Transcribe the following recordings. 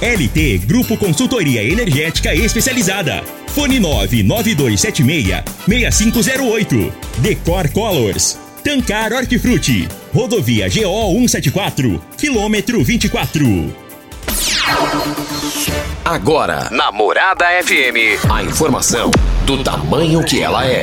LT Grupo Consultoria Energética Especializada. Fone 99276 6508. Decor Colors. Tancar Hortifruti. Rodovia GO 174. Quilômetro 24. Agora, na Morada FM, a informação do tamanho que ela é.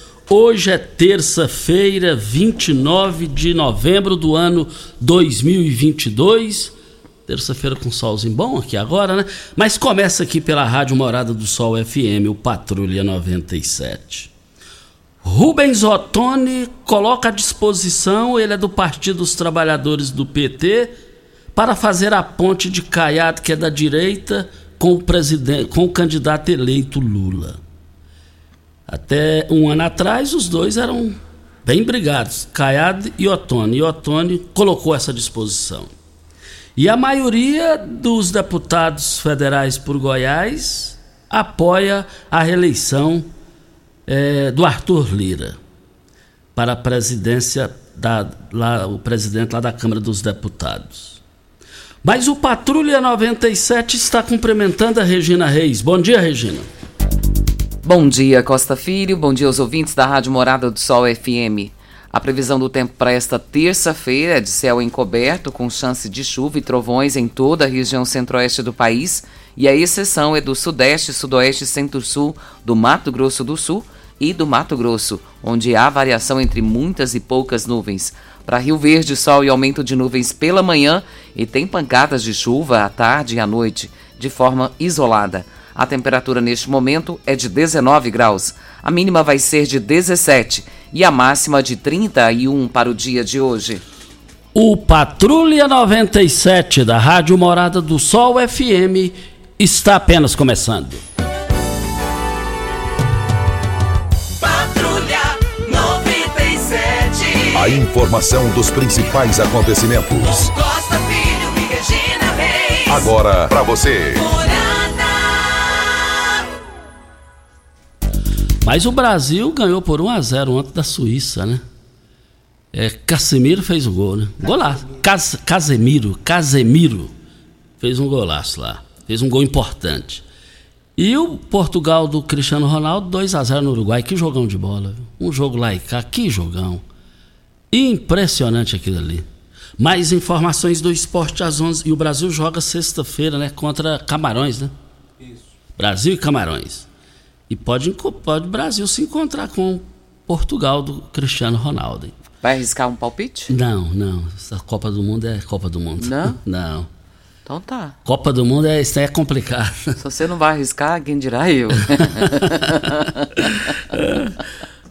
Hoje é terça-feira, 29 de novembro do ano 2022. Terça-feira com solzinho bom aqui agora, né? Mas começa aqui pela Rádio Morada do Sol FM, o Patrulha 97. Rubens Ottoni coloca à disposição, ele é do Partido dos Trabalhadores do PT, para fazer a ponte de Caiado, que é da direita, com o, presidente, com o candidato eleito Lula. Até um ano atrás, os dois eram bem brigados, Caiado e Ottoni. E Ottoni colocou essa disposição. E a maioria dos deputados federais por Goiás apoia a reeleição é, do Arthur Lira para a presidência da lá, o presidente lá da Câmara dos Deputados. Mas o Patrulha 97 está cumprimentando a Regina Reis. Bom dia, Regina. Bom dia, Costa Filho. Bom dia aos ouvintes da Rádio Morada do Sol FM. A previsão do tempo para esta terça-feira é de céu encoberto, com chance de chuva e trovões em toda a região centro-oeste do país, e a exceção é do sudeste, sudoeste e centro-sul do Mato Grosso do Sul e do Mato Grosso, onde há variação entre muitas e poucas nuvens. Para Rio Verde, sol e aumento de nuvens pela manhã e tem pancadas de chuva à tarde e à noite, de forma isolada. A temperatura neste momento é de 19 graus. A mínima vai ser de 17 e a máxima de 31 para o dia de hoje. O Patrulha 97 da Rádio Morada do Sol FM está apenas começando. Patrulha 97. A informação dos principais acontecimentos. Costa Filho e Regina Reis. Agora para você. Mas o Brasil ganhou por 1 a 0 ontem da Suíça, né? É, Casemiro fez o gol, né? Golaço. Cas, Casemiro, Casemiro fez um golaço lá. Fez um gol importante. E o Portugal do Cristiano Ronaldo, 2 a 0 no Uruguai. Que jogão de bola. Um jogo lá e cá, que jogão. Impressionante aquilo ali. Mais informações do esporte às 11. E o Brasil joga sexta-feira, né? Contra Camarões, né? Isso. Brasil e Camarões. E pode, pode o Brasil se encontrar com Portugal do Cristiano Ronaldo. Vai arriscar um palpite? Não, não. Essa Copa do Mundo é Copa do Mundo. Não? Não. Então tá. Copa do Mundo é, isso aí é complicado. Se você não vai arriscar, quem dirá eu?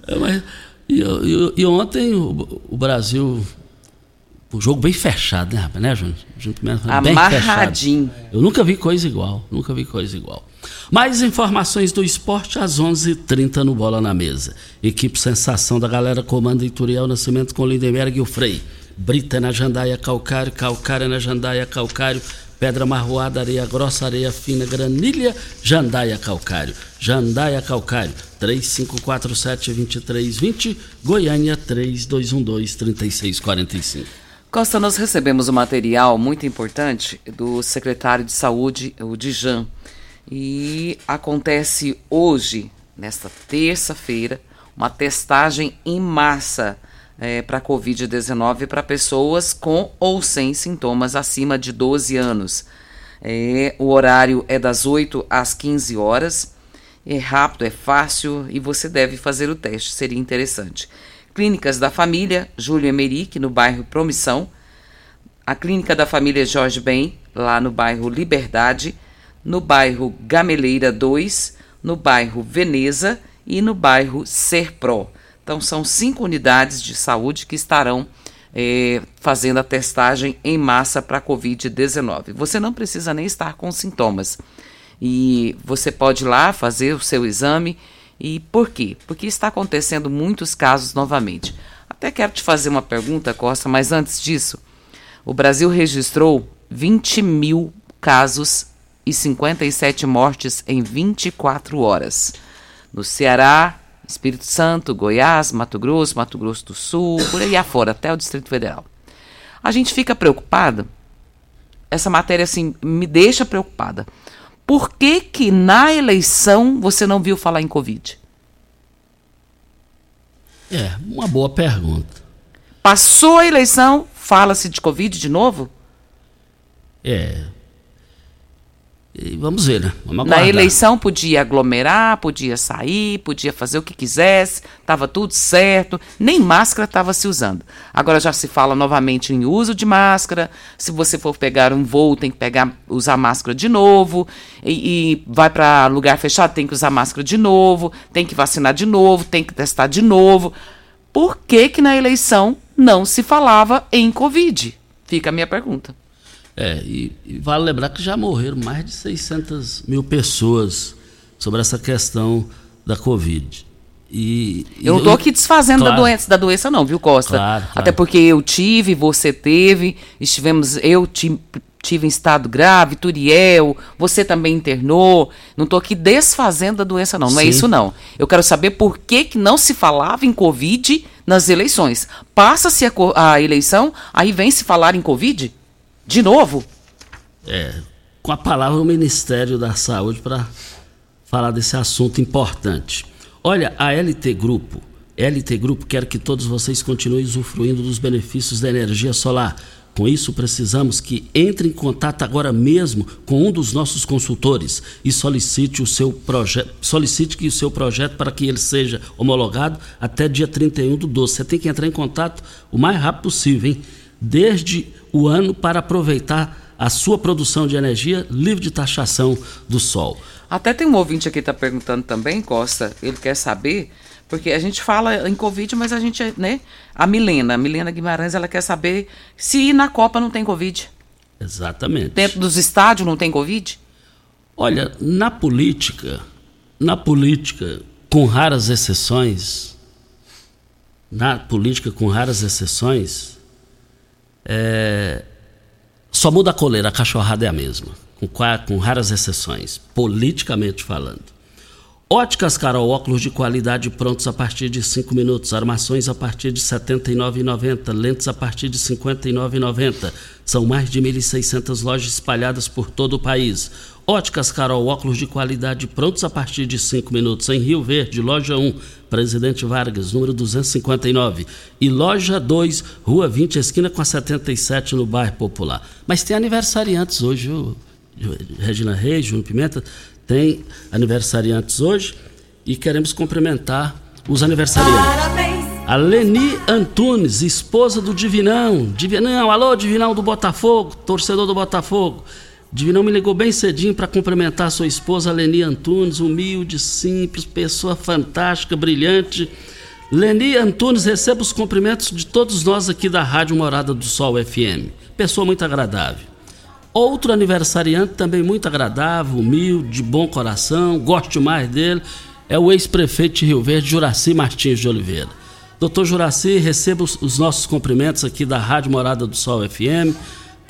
É, mas- e, e- e ontem o, o Brasil. O jogo bem fechado, né, rapaz? Né, Júnior? Junto mesmo, bem Amarradinho. fechado. Eu nunca vi coisa igual. Nunca vi coisa igual. Mais informações do esporte às 11:30 h 30 no Bola na Mesa. Equipe Sensação da galera comanda Ituriel Nascimento com Lindenberg e o Frei. Brita na Jandaia Calcário, Calcário na Jandaia Calcário. pedra marroada, areia grossa, areia fina, granilha, jandaia calcário. Jandaia calcário, 3547-2320, Goiânia 3212-3645. Costa, nós recebemos um material muito importante do secretário de Saúde, o Dijan. E acontece hoje, nesta terça-feira, uma testagem em massa é, para Covid-19 para pessoas com ou sem sintomas acima de 12 anos. É, o horário é das 8 às 15 horas. É rápido, é fácil e você deve fazer o teste, seria interessante. Clínicas da Família, Júlio Emerick, no bairro Promissão. A Clínica da Família Jorge Bem, lá no bairro Liberdade. No bairro Gameleira 2, no bairro Veneza e no bairro Serpro. Então, são cinco unidades de saúde que estarão é, fazendo a testagem em massa para a Covid-19. Você não precisa nem estar com sintomas. E você pode ir lá fazer o seu exame. E por quê? Porque está acontecendo muitos casos novamente. Até quero te fazer uma pergunta, Costa, mas antes disso, o Brasil registrou 20 mil casos e 57 mortes em 24 horas. No Ceará, Espírito Santo, Goiás, Mato Grosso, Mato Grosso do Sul, por aí afora, até o Distrito Federal. A gente fica preocupado, essa matéria assim me deixa preocupada. Por que que na eleição você não viu falar em Covid? É, uma boa pergunta. Passou a eleição, fala-se de Covid de novo? É, e vamos ver, né? Vamos Na eleição podia aglomerar, podia sair, podia fazer o que quisesse, estava tudo certo, nem máscara estava se usando. Agora já se fala novamente em uso de máscara. Se você for pegar um voo, tem que pegar, usar máscara de novo. E, e vai para lugar fechado, tem que usar máscara de novo, tem que vacinar de novo, tem que testar de novo. Por que, que na eleição não se falava em Covid? Fica a minha pergunta. É, e, e, vale lembrar que já morreram mais de 600 mil pessoas sobre essa questão da Covid. E, eu não estou aqui desfazendo claro, da, doença, da doença, não, viu, Costa? Claro, claro. Até porque eu tive, você teve, estivemos, eu tive, tive em estado grave, Turiel, você também internou. Não estou aqui desfazendo da doença, não. Não é Sim. é isso, não. Eu quero saber por que, que não se falava em Covid nas eleições. Passa-se a, a eleição, aí vem se falar em Covid? De novo? É, com a palavra o Ministério da Saúde para falar desse assunto importante. Olha, a LT Grupo, LT Grupo quer que todos vocês continuem usufruindo dos benefícios da energia solar. Com isso, precisamos que entre em contato agora mesmo com um dos nossos consultores e solicite o seu projeto, solicite que o seu projeto para que ele seja homologado até dia 31 do 12. Você tem que entrar em contato o mais rápido possível, hein? Desde o ano para aproveitar a sua produção de energia livre de taxação do sol. Até tem um ouvinte aqui que está perguntando também, Costa, ele quer saber, porque a gente fala em Covid, mas a gente, né? A Milena, a Milena Guimarães, ela quer saber se na Copa não tem Covid. Exatamente. Dentro dos estádios não tem Covid? Olha, na política, na política, com raras exceções, na política com raras exceções, é, só muda a coleira, a cachorrada é a mesma, com, com raras exceções, politicamente falando. Óticas Carol, óculos de qualidade prontos a partir de 5 minutos, armações a partir de R$ 79,90, lentes a partir de R$ 59,90. São mais de 1.600 lojas espalhadas por todo o país. Óticas Carol, óculos de qualidade prontos a partir de 5 minutos em Rio Verde, loja 1, Presidente Vargas, número 259. E loja 2, Rua 20, esquina com a 77, no bairro Popular. Mas tem aniversariantes hoje, viu? Regina Reis, Júnior Pimenta, tem aniversariantes hoje e queremos cumprimentar os aniversariantes. Parabéns. A Leni Antunes, esposa do Divinão. Divinão, alô, Divinão do Botafogo, torcedor do Botafogo. Divinão me ligou bem cedinho para cumprimentar sua esposa Leni Antunes, humilde, simples, pessoa fantástica, brilhante. Leni Antunes, receba os cumprimentos de todos nós aqui da Rádio Morada do Sol FM. Pessoa muito agradável. Outro aniversariante também muito agradável, humilde, bom coração, gosto demais dele, é o ex-prefeito de Rio Verde, Juraci Martins de Oliveira. Doutor Juraci, receba os nossos cumprimentos aqui da Rádio Morada do Sol FM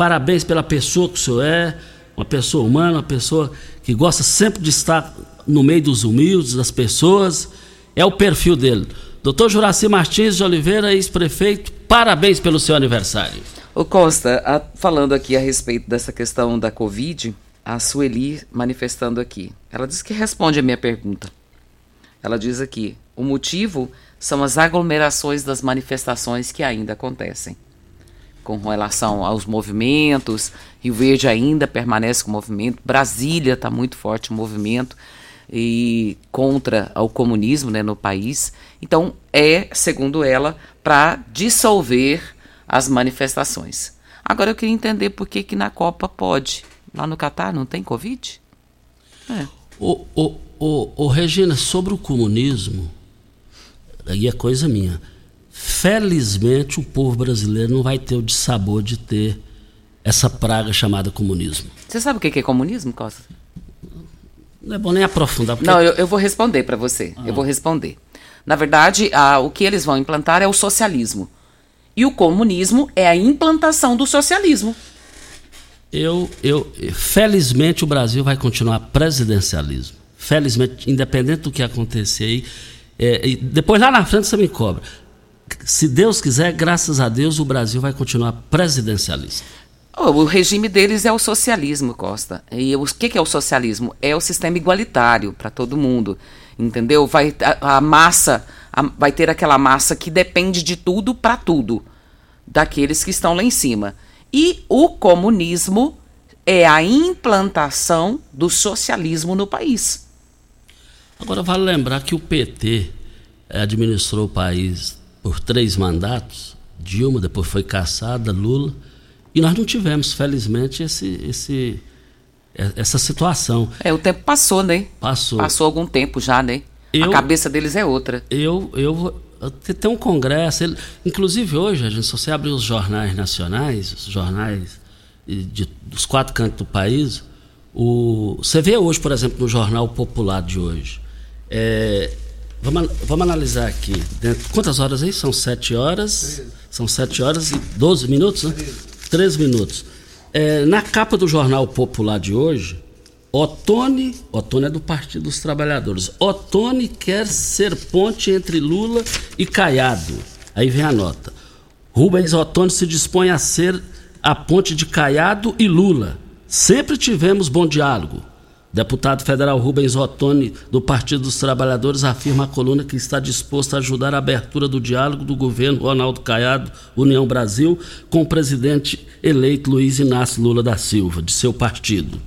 parabéns pela pessoa que o senhor é, uma pessoa humana, uma pessoa que gosta sempre de estar no meio dos humildes, das pessoas. É o perfil dele. Doutor Juraci Martins de Oliveira, ex-prefeito, parabéns pelo seu aniversário. O Costa, a, falando aqui a respeito dessa questão da Covid, a Sueli manifestando aqui. Ela diz que responde a minha pergunta. Ela diz aqui: o motivo são as aglomerações das manifestações que ainda acontecem. Com relação aos movimentos, Rio Verde ainda permanece com o movimento, Brasília está muito forte o movimento e contra o comunismo né, no país. Então, é, segundo ela, para dissolver as manifestações. Agora eu queria entender por que, que na Copa pode. Lá no Catar não tem Covid? É. O, o, o, o Regina, sobre o comunismo, aí é coisa minha. Felizmente o povo brasileiro não vai ter o dissabor de ter essa praga chamada comunismo. Você sabe o que é comunismo, Costa? Não é bom nem aprofundar. Porque... Não, eu, eu, vou responder para você. Ah. Eu vou responder. Na verdade, a, o que eles vão implantar é o socialismo. E o comunismo é a implantação do socialismo. Eu, eu, felizmente o Brasil vai continuar presidencialismo felizmente, independente do que acontecer aí, é, depois lá na frente você me cobra. Se Deus quiser, graças a Deus, o Brasil vai continuar presidencialista. Oh, o regime deles é o socialismo, Costa. E o que, que é o socialismo? É o sistema igualitário para todo mundo. Entendeu? Vai, a, a massa, a, vai ter aquela massa que depende de tudo para tudo, daqueles que estão lá em cima. E o comunismo é a implantação do socialismo no país. Agora, vale lembrar que o PT administrou o país por três mandatos, Dilma, depois foi caçada, Lula, e nós não tivemos, felizmente, esse, esse, essa situação. É, o tempo passou, né? Passou. Passou algum tempo já, né? Eu, a cabeça deles é outra. Eu, eu, tem um congresso, ele, inclusive hoje, a gente, se você abrir os jornais nacionais, os jornais de, dos quatro cantos do país, o, você vê hoje, por exemplo, no Jornal Popular de hoje, é, vamos, vamos analisar aqui. Dentro, quantas horas aí? São sete horas. São sete horas e doze minutos, né? Três minutos. É, na capa do Jornal Popular de hoje, Otone, Otone é do Partido dos Trabalhadores. Otone quer ser ponte entre Lula e Caiado. Aí vem a nota. Rubens Otone se dispõe a ser a ponte de Caiado e Lula. Sempre tivemos bom diálogo. Deputado federal Rubens Ottoni, do Partido dos Trabalhadores, afirma à coluna que está disposto a ajudar a abertura do diálogo do governo Ronaldo Caiado, União Brasil, com o presidente eleito Luiz Inácio Lula da Silva, de seu partido.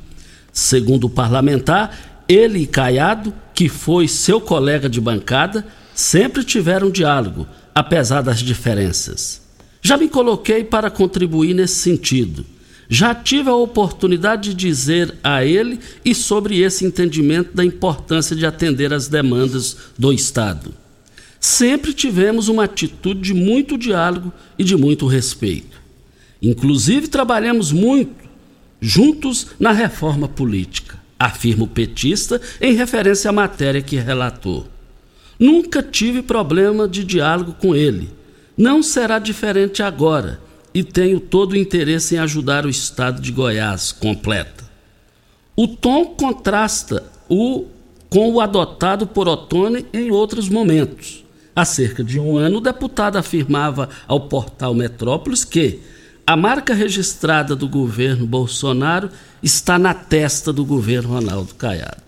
Segundo o parlamentar, ele e Caiado, que foi seu colega de bancada, sempre tiveram diálogo, apesar das diferenças. Já me coloquei para contribuir nesse sentido já tive a oportunidade de dizer a ele e sobre esse entendimento da importância de atender às demandas do Estado. Sempre tivemos uma atitude de muito diálogo e de muito respeito. Inclusive, trabalhamos muito juntos na reforma política, afirma o petista em referência à matéria que relatou. Nunca tive problema de diálogo com ele. Não será diferente agora e tenho todo o interesse em ajudar o estado de Goiás, completa. O tom contrasta o, com o adotado por Otone em outros momentos. Há cerca de um ano, o deputado afirmava ao portal Metrópolis que a marca registrada do governo Bolsonaro está na testa do governo Ronaldo Caiado.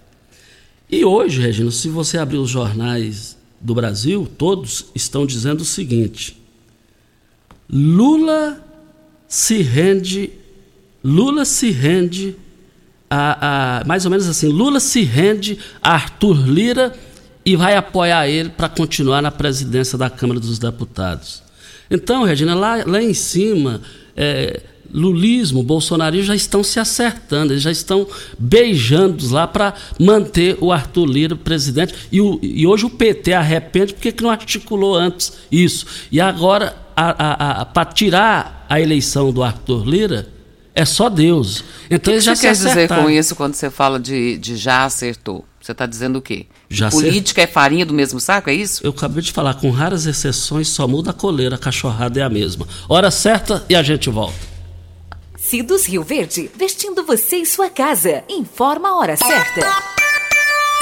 E hoje, Regina, se você abrir os jornais do Brasil, todos estão dizendo o seguinte: Lula se rende, Lula se rende a, a, mais ou menos assim, Lula se rende a Arthur Lira e vai apoiar ele para continuar na presidência da Câmara dos Deputados. Então, Regina, lá, lá em cima, é, lulismo, bolsonarismo já estão se acertando, eles já estão beijando lá para manter o Arthur Lira presidente. E, o, e hoje o PT arrepende porque que não articulou antes isso. E agora, para tirar a eleição do Arthur Lira, é só Deus. Então o que já você quer dizer com isso quando você fala de, de já acertou? Você está dizendo o quê? Já Política é farinha do mesmo saco, é isso? Eu acabei de falar, com raras exceções, só muda a coleira, a cachorrada é a mesma. Hora certa e a gente volta. Tecidos Rio Verde, vestindo você e sua casa. Informa a hora certa.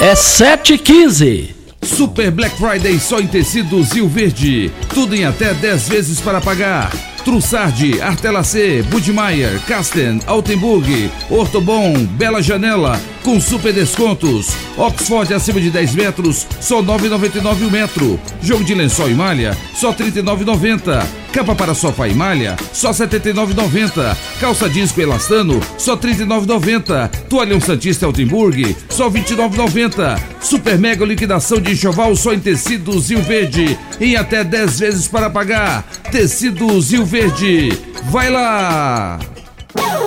É 7h15. Super Black Friday só em tecidos Rio Verde. Tudo em até 10 vezes para pagar. Trussardi, Artelacê, Budmeier, Casten, Altenburg, Ortobon, Bela Janela, com super descontos. Oxford acima de 10 metros, só 9,99 o metro. Jogo de lençol e malha, só 39,90. Capa para sofá e malha, só 79,90. Calça disco elastano, só 39,90. Toalhão Santista Altenburg, só 29,90. Super mega liquidação de enxoval só em tecidos Rio Verde, em até 10 vezes para pagar. Tecidos Rio Verde, vai lá!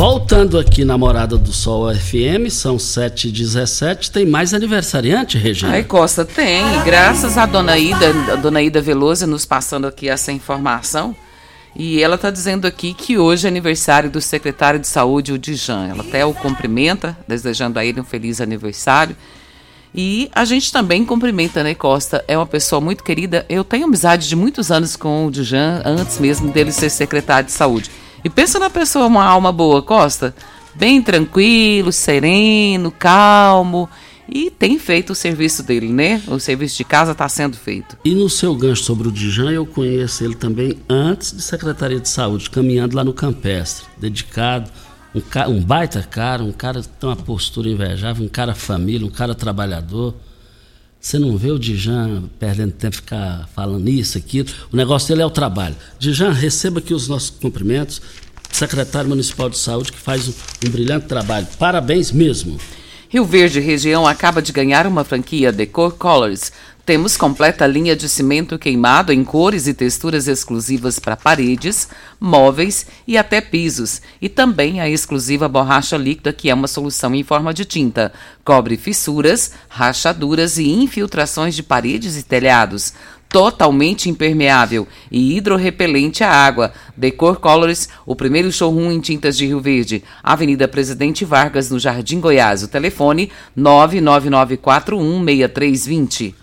Voltando aqui na Morada do Sol FM, são 7h17. Tem mais aniversariante, Regina? Ai, Costa, tem. Graças à dona Ida, a dona Ida Veloso nos passando aqui essa informação. E ela está dizendo aqui que hoje é aniversário do secretário de saúde, o Dijan. Ela até o cumprimenta, desejando a ele um feliz aniversário. E a gente também cumprimenta, né, Costa? É uma pessoa muito querida. Eu tenho amizade de muitos anos com o Dijan, antes mesmo dele ser secretário de saúde. E pensa na pessoa, uma alma boa, Costa. Bem tranquilo, sereno, calmo. E tem feito o serviço dele, né? O serviço de casa está sendo feito. E no seu gancho sobre o Dijan, eu conheço ele também antes de Secretaria de Saúde, caminhando lá no Campestre, dedicado, um, um baita cara, um cara que tem uma postura invejável, um cara família, um cara trabalhador. Você não vê o Dijan perdendo tempo ficar falando isso, aquilo. O negócio dele é o trabalho. Dijan, receba aqui os nossos cumprimentos. Secretário Municipal de Saúde, que faz um, um brilhante trabalho. Parabéns mesmo. Rio Verde Região acaba de ganhar uma franquia Decor Colors. Temos completa linha de cimento queimado em cores e texturas exclusivas para paredes, móveis e até pisos. E também a exclusiva borracha líquida, que é uma solução em forma de tinta. Cobre fissuras, rachaduras e infiltrações de paredes e telhados. Totalmente impermeável e hidrorrepelente à água. Decor Colors, o primeiro showroom em tintas de Rio Verde. Avenida Presidente Vargas, no Jardim Goiás. O telefone 999416320.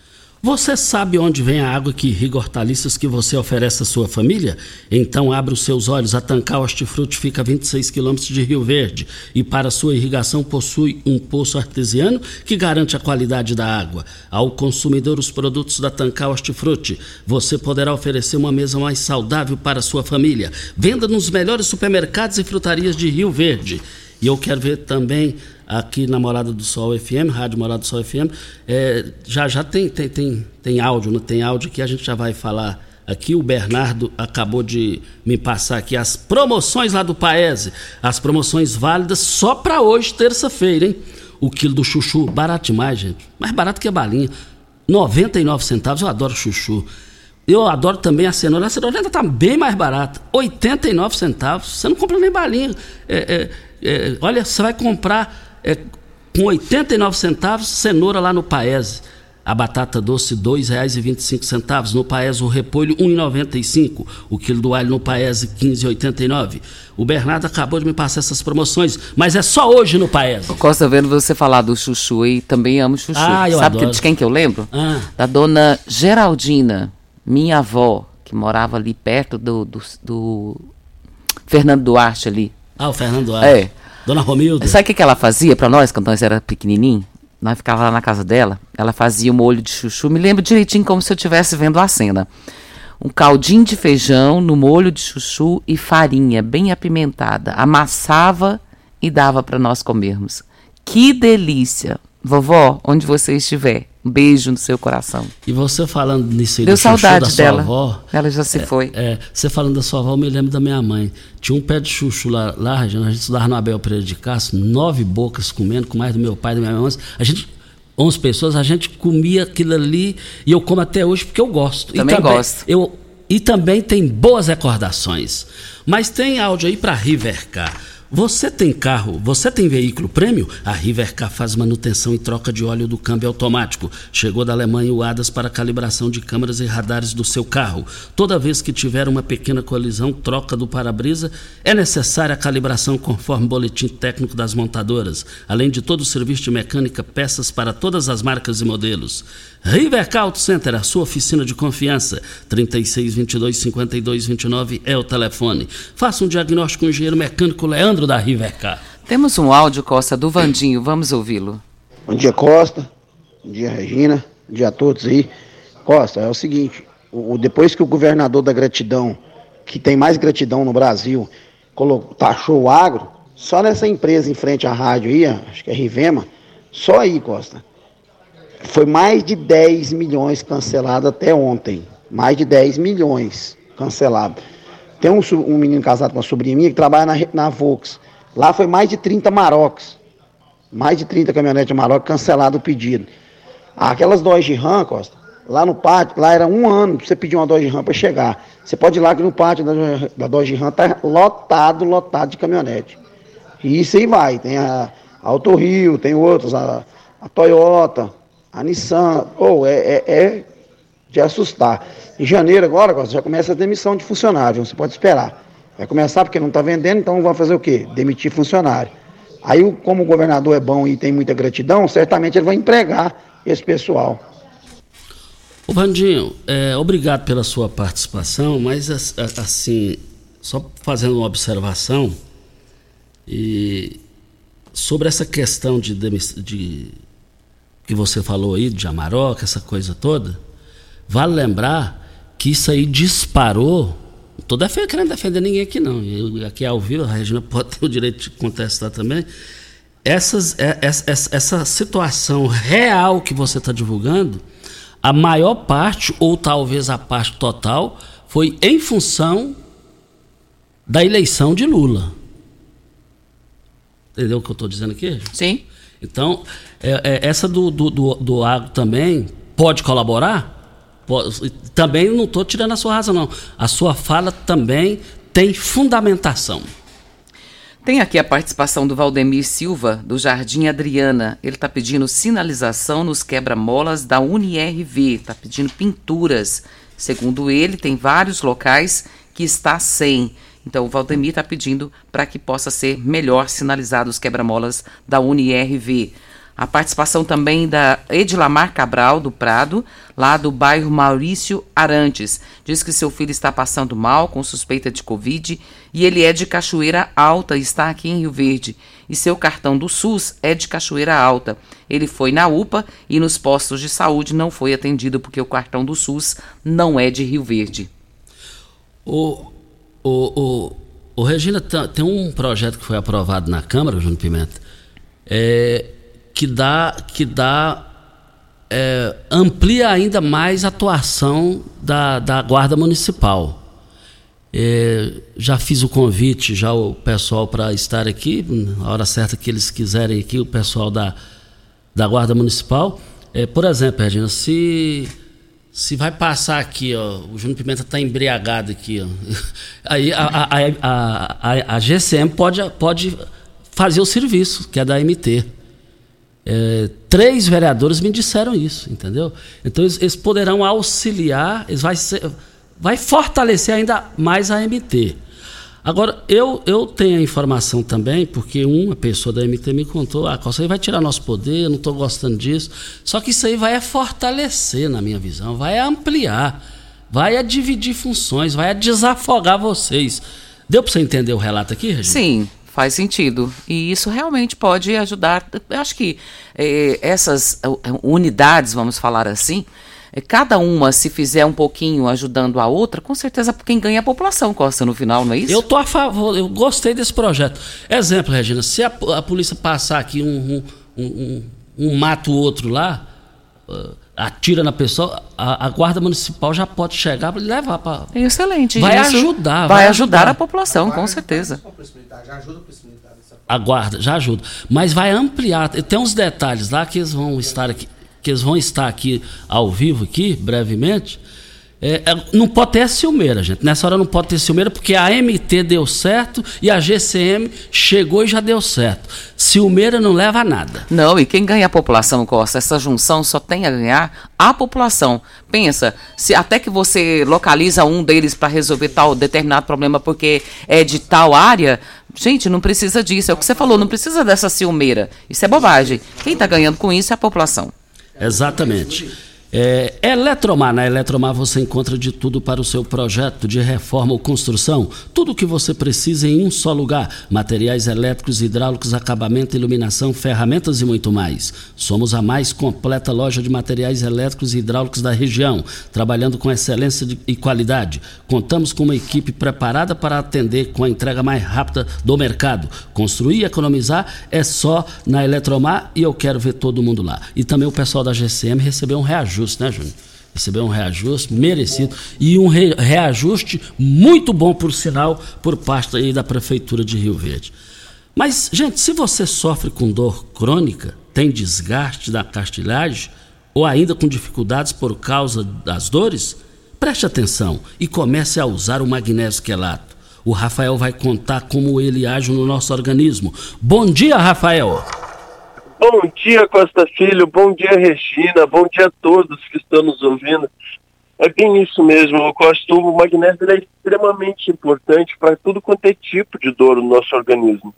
Você sabe onde vem a água que irriga hortaliças que você oferece à sua família? Então abra os seus olhos. A Tancar Hortifruti fica a 26 quilômetros de Rio Verde e para sua irrigação possui um poço artesiano que garante a qualidade da água. Ao consumidor os produtos da Tancar Hortifruti, você poderá oferecer uma mesa mais saudável para a sua família. Venda nos melhores supermercados e frutarias de Rio Verde. E eu quero ver também aqui na Morada do Sol FM, Rádio Morada do Sol FM, é, já já tem, tem, tem, tem áudio, não tem áudio que a gente já vai falar aqui. O Bernardo acabou de me passar aqui as promoções lá do Paese, as promoções válidas só para hoje, terça-feira, hein? O quilo do chuchu, barato demais, gente. Mais barato que a balinha. 99 centavos, eu adoro chuchu. Eu adoro também a cenoura. A cenoura ainda está bem mais barata. 89 centavos. Você não compra nem balinha. É, é, é, olha, você vai comprar é, com 89 centavos cenoura lá no Paese. A batata doce R$ 2,25. No Paese o repolho R$ 1,95. O quilo do alho no Paese R$ 15,89. O Bernardo acabou de me passar essas promoções, mas é só hoje no Paese. Costa, vendo você falar do chuchu e também amo chuchu. Ah, eu Sabe que- adoro. de quem que eu lembro? Ah. Da dona Geraldina, minha avó, que morava ali perto do, do, do Fernando Duarte ali. Ah, o Fernando Duarte. É. Dona Romilda. Sabe o que, que ela fazia pra nós quando nós era pequenininho? nós ficava lá na casa dela, ela fazia o molho de chuchu, me lembro direitinho como se eu estivesse vendo a cena. Um caldinho de feijão no molho de chuchu e farinha bem apimentada. Amassava e dava para nós comermos. Que delícia! Vovó, onde você estiver, um beijo no seu coração. E você falando nisso aí Deu do chuchu saudade da sua dela. avó. Ela já se é, foi. É, você falando da sua avó, eu me lembro da minha mãe. Tinha um pé de chuchu lá, lá a gente estudava no Abel Pereira de Castro, nove bocas comendo, com mais do meu pai e da minha mãe. A gente, 11 pessoas, a gente comia aquilo ali e eu como até hoje porque eu gosto. Também e gosto. Eu, e também tem boas recordações. Mas tem áudio aí para Rivercar. Você tem carro, você tem veículo prêmio? A Rivercar faz manutenção e troca de óleo do câmbio automático. Chegou da Alemanha o ADAS para calibração de câmeras e radares do seu carro. Toda vez que tiver uma pequena colisão, troca do para-brisa, é necessária a calibração conforme boletim técnico das montadoras. Além de todo o serviço de mecânica, peças para todas as marcas e modelos. Rivercar Auto Center, a sua oficina de confiança. 3622 5229 é o telefone. Faça um diagnóstico com o engenheiro mecânico Leandro da Rivercar. Temos um áudio, Costa, do Vandinho. Vamos ouvi-lo. Bom dia, Costa. Bom dia, Regina. Bom dia a todos aí. Costa, é o seguinte: o, depois que o governador da gratidão, que tem mais gratidão no Brasil, colocou, taxou o agro, só nessa empresa em frente à rádio aí, acho que é Rivema, só aí, Costa, foi mais de 10 milhões cancelado até ontem. Mais de 10 milhões cancelado. Tem um, um menino casado com uma sobrinha minha que trabalha na, na Vox. Lá foi mais de 30 Marocos. Mais de 30 caminhonetes Marocos cancelado o pedido. Aquelas Dodge Ram, Costa, lá no pátio, lá era um ano pra você pedir uma Dodge Ram para chegar. Você pode ir lá que no pátio da, da Dodge Ram tá lotado, lotado de caminhonete. E isso aí vai. Tem a, a Auto Rio, tem outros, a, a Toyota, a Nissan. Ou é, é, é de assustar. Em janeiro agora, já começa a demissão de funcionário, você pode esperar. Vai começar porque não está vendendo, então vai fazer o quê? Demitir funcionário. Aí, como o governador é bom e tem muita gratidão, certamente ele vai empregar esse pessoal. Ô Vandinho, é, obrigado pela sua participação, mas assim, só fazendo uma observação e sobre essa questão de, de que você falou aí de Amarok, essa coisa toda, vale lembrar que isso aí disparou. Não estou querendo defender ninguém aqui não. Eu, aqui ao vivo, a Regina pode ter o direito de contestar também. Essas, é- essa, essa- essa situação real que você está divulgando, a maior parte, ou talvez a parte total, foi em função da eleição de Lula. Entendeu o que eu estou dizendo aqui? Sim. Então, é- é, essa do, do, do, do agro também pode colaborar? Também não estou tirando a sua razão, não. A sua fala também tem fundamentação. Tem aqui a participação do Valdemir Silva, do Jardim Adriana. Ele está pedindo sinalização nos quebra-molas da UniRV, está pedindo pinturas. Segundo ele, tem vários locais que está sem. Então, o Valdemir está pedindo para que possa ser melhor sinalizados os quebra-molas da UniRV. A participação também da Edilamar Cabral, do Prado, lá do bairro Maurício Arantes. Diz que seu filho está passando mal com suspeita de Covid e ele é de Cachoeira Alta e está aqui em Rio Verde. E seu cartão do SUS é de Cachoeira Alta. Ele foi na UPA e nos postos de saúde não foi atendido porque o cartão do SUS não é de Rio Verde. O, o, o, o Regina, tá- tem um projeto que foi aprovado na Câmara, Júnior Pimenta, é, que dá, que dá é, amplia ainda mais a atuação da, da Guarda Municipal. É, já fiz o convite, já o pessoal para estar aqui, na hora certa que eles quiserem aqui, o pessoal da, da Guarda Municipal. É, por exemplo, Regina, se, se vai passar aqui, ó, o Júnior Pimenta está embriagado aqui, ó, aí a, a, a, a, a GCM pode, pode fazer o serviço, que é da MT. É, três vereadores me disseram isso, entendeu? Então eles, eles poderão auxiliar, eles vai, ser, vai fortalecer ainda mais a MT. Agora, eu, eu tenho a informação também, porque uma pessoa da MT me contou, ah, Costa, aí vai tirar nosso poder, não estou gostando disso. Só que isso aí vai fortalecer, na minha visão, vai ampliar, vai dividir funções, vai desafogar vocês. Deu para você entender o relato aqui, Regina? Sim, Faz sentido. E isso realmente pode ajudar. Eu acho que eh, essas unidades, vamos falar assim, eh, cada uma, se fizer um pouquinho ajudando a outra, com certeza quem ganha é a população, Costa, no final, não é isso? Eu tô a favor, eu gostei desse projeto. Exemplo, Regina, se a, a polícia passar aqui um, um, um, um mato outro lá. Uh, atira na pessoa, a, a, guarda municipal já pode chegar para levar para. Excelente. Vai isso ajudar. Vai, ajudar, ajudar, a população, com certeza. A guarda já ajuda, mas vai ampliar. Tem uns detalhes lá que eles vão estar aqui, que eles vão estar aqui ao vivo aqui brevemente é, é, não pode ter a ciumeira, gente. Nessa hora não pode ter ciumeira, porque a MT deu certo e a GCM chegou e já deu certo. Ciumeira não leva a nada. Não, e quem ganha a população, Costa? Essa junção só tem a ganhar a população. Pensa, se até que você localiza um deles para resolver tal determinado problema porque é de tal área, gente, não precisa disso. É o que você falou, não precisa dessa ciumeira. Isso é bobagem. Quem está ganhando com isso é a população. Exatamente. É, Eletromar, na Eletromar você encontra de tudo para o seu projeto de reforma ou construção. Tudo o que você precisa em um só lugar: materiais elétricos, hidráulicos, acabamento, iluminação, ferramentas e muito mais. Somos a mais completa loja de materiais elétricos e hidráulicos da região, trabalhando com excelência e qualidade. Contamos com uma equipe preparada para atender com a entrega mais rápida do mercado. Construir e economizar é só na Eletromar e eu quero ver todo mundo lá. E também o pessoal da GCM recebeu um reajuste reajuste, né, Júnior? Recebeu um reajuste merecido e um re reajuste muito bom, por sinal, por parte aí da Prefeitura de Rio Verde. Mas, gente, se você sofre com dor crônica, tem desgaste da cartilagem ou ainda com dificuldades por causa das dores, preste atenção e comece a usar o magnésio quelato. O Rafael vai contar como ele age no nosso organismo. Bom dia, Rafael! Bom dia, Costa Filho. Bom dia, Regina. Bom dia a todos que estão nos ouvindo. É bem isso mesmo, Costa. O magnésio é extremamente importante para tudo quanto é tipo de dor no nosso organismo.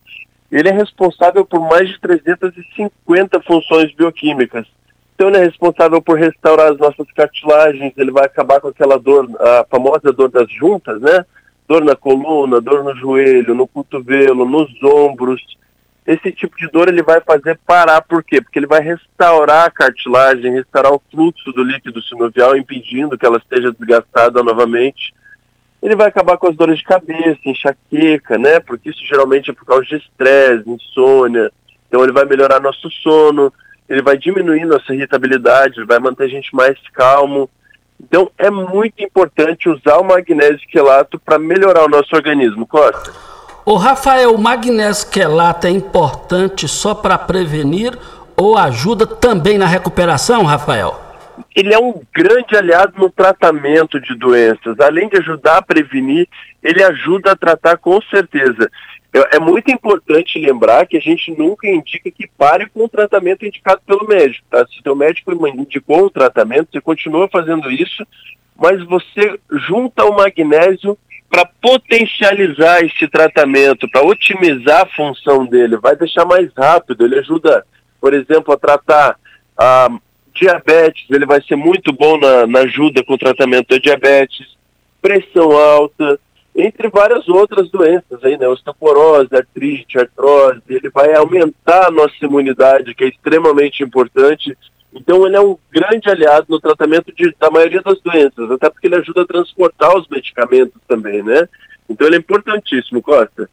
Ele é responsável por mais de 350 funções bioquímicas. Então ele é responsável por restaurar as nossas cartilagens, ele vai acabar com aquela dor, a famosa dor das juntas, né? Dor na coluna, dor no joelho, no cotovelo, nos ombros esse tipo de dor ele vai fazer parar, por quê? Porque ele vai restaurar a cartilagem, restaurar o fluxo do líquido sinovial, impedindo que ela esteja desgastada novamente. Ele vai acabar com as dores de cabeça, enxaqueca, né? Porque isso geralmente é por causa de estresse, insônia. Então ele vai melhorar nosso sono, ele vai diminuir nossa irritabilidade, vai manter a gente mais calmo. Então é muito importante usar o magnésio quelato para melhorar o nosso organismo, Costa. O Rafael, o magnésio quelato é importante só para prevenir ou ajuda também na recuperação, Rafael? Ele é um grande aliado no tratamento de doenças. Além de ajudar a prevenir, ele ajuda a tratar com certeza. É muito importante lembrar que a gente nunca indica que pare com o tratamento indicado pelo médico. Tá? Se o médico indicou o tratamento, você continua fazendo isso, mas você junta o magnésio para potencializar esse tratamento, para otimizar a função dele, vai deixar mais rápido. Ele ajuda, por exemplo, a tratar a diabetes, ele vai ser muito bom na, na ajuda com o tratamento da diabetes, pressão alta, entre várias outras doenças aí, né? Osteoporose, artrite, artrose, ele vai aumentar a nossa imunidade, que é extremamente importante então ele é um grande aliado no tratamento de, da maioria das doenças, até porque ele ajuda a transportar os medicamentos também, né? Então ele é importantíssimo, Costa.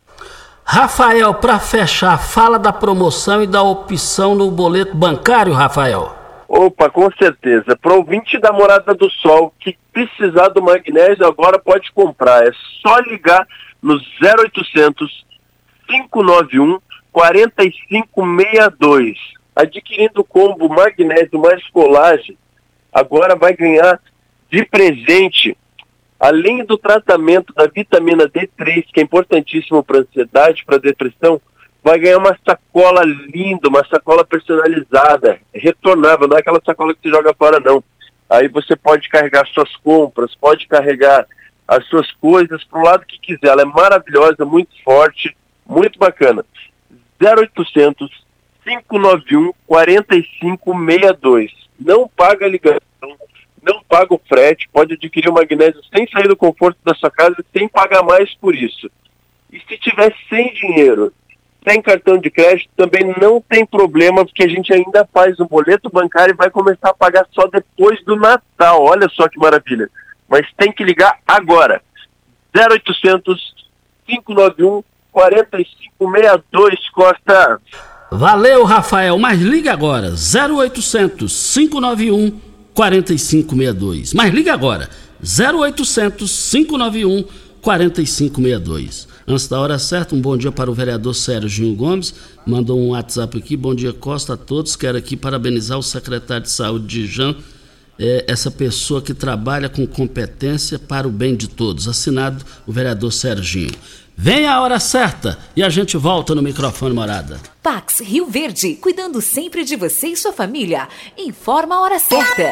Rafael, para fechar, fala da promoção e da opção no boleto bancário, Rafael. Opa, com certeza. Para o ouvinte da Morada do Sol que precisar do magnésio, agora pode comprar. É só ligar no 0800 591 4562 adquirindo o combo magnésio mais colagem, agora vai ganhar de presente, além do tratamento da vitamina D3, que é importantíssimo para ansiedade, para depressão, vai ganhar uma sacola linda, uma sacola personalizada, retornável, não é aquela sacola que você joga fora, não. Aí você pode carregar suas compras, pode carregar as suas coisas para o lado que quiser. Ela é maravilhosa, muito forte, muito bacana. 0800 591 4562. Não paga ligação, não paga o frete, pode adquirir o magnésio sem sair do conforto da sua casa, sem pagar mais por isso. E se tiver sem dinheiro, tem cartão de crédito também não tem problema, porque a gente ainda faz um boleto bancário e vai começar a pagar só depois do Natal. Olha só que maravilha. Mas tem que ligar agora. 0800 591 4562 Costa. Valeu, Rafael, mas liga agora. 0800 591 4562. Mas liga agora. 0800 591 4562. Antes da hora certa, um bom dia para o vereador Sérgio Gomes. Mandou um WhatsApp aqui. Bom dia, Costa, a todos. Quero aqui parabenizar o secretário de saúde de Jean, é, essa pessoa que trabalha com competência para o bem de todos. Assinado o vereador Serginho. Vem a hora certa e a gente volta no microfone morada. Pax Rio Verde, cuidando sempre de você e sua família. Informa a hora certa.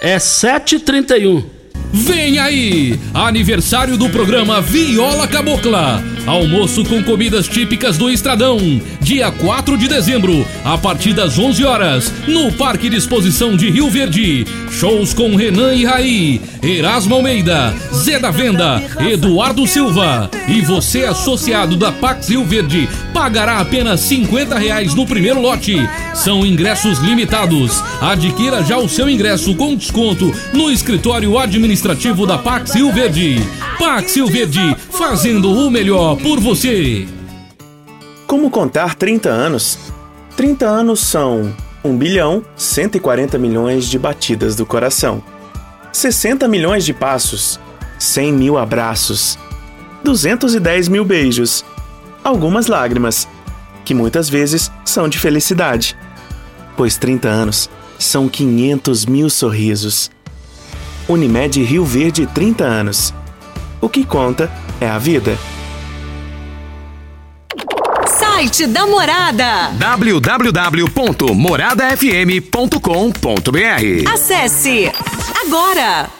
É 7h31. Vem aí! Aniversário do programa Viola Cabocla. Almoço com comidas típicas do Estradão. Dia 4 de dezembro, a partir das 11 horas, no Parque de Exposição de Rio Verde. Shows com Renan e Raí, Erasmo Almeida, Zé da Venda, Eduardo Silva. E você, associado da Pax Rio Verde, pagará apenas 50 reais no primeiro lote. São ingressos limitados. Adquira já o seu ingresso com desconto no escritório administrativo administrativo da Pax Rio Verde. Pax Rio Verde, fazendo o melhor por você. Como contar 30 anos? 30 anos são 1 bilhão 140 milhões de batidas do coração, 60 milhões de passos, 100 mil abraços, 210 mil beijos, algumas lágrimas, que muitas vezes são de felicidade, pois 30 anos são 500 mil sorrisos. Unimed Rio Verde 30 anos. O que conta é a vida. Site da Morada www.moradafm.com.br Acesse agora!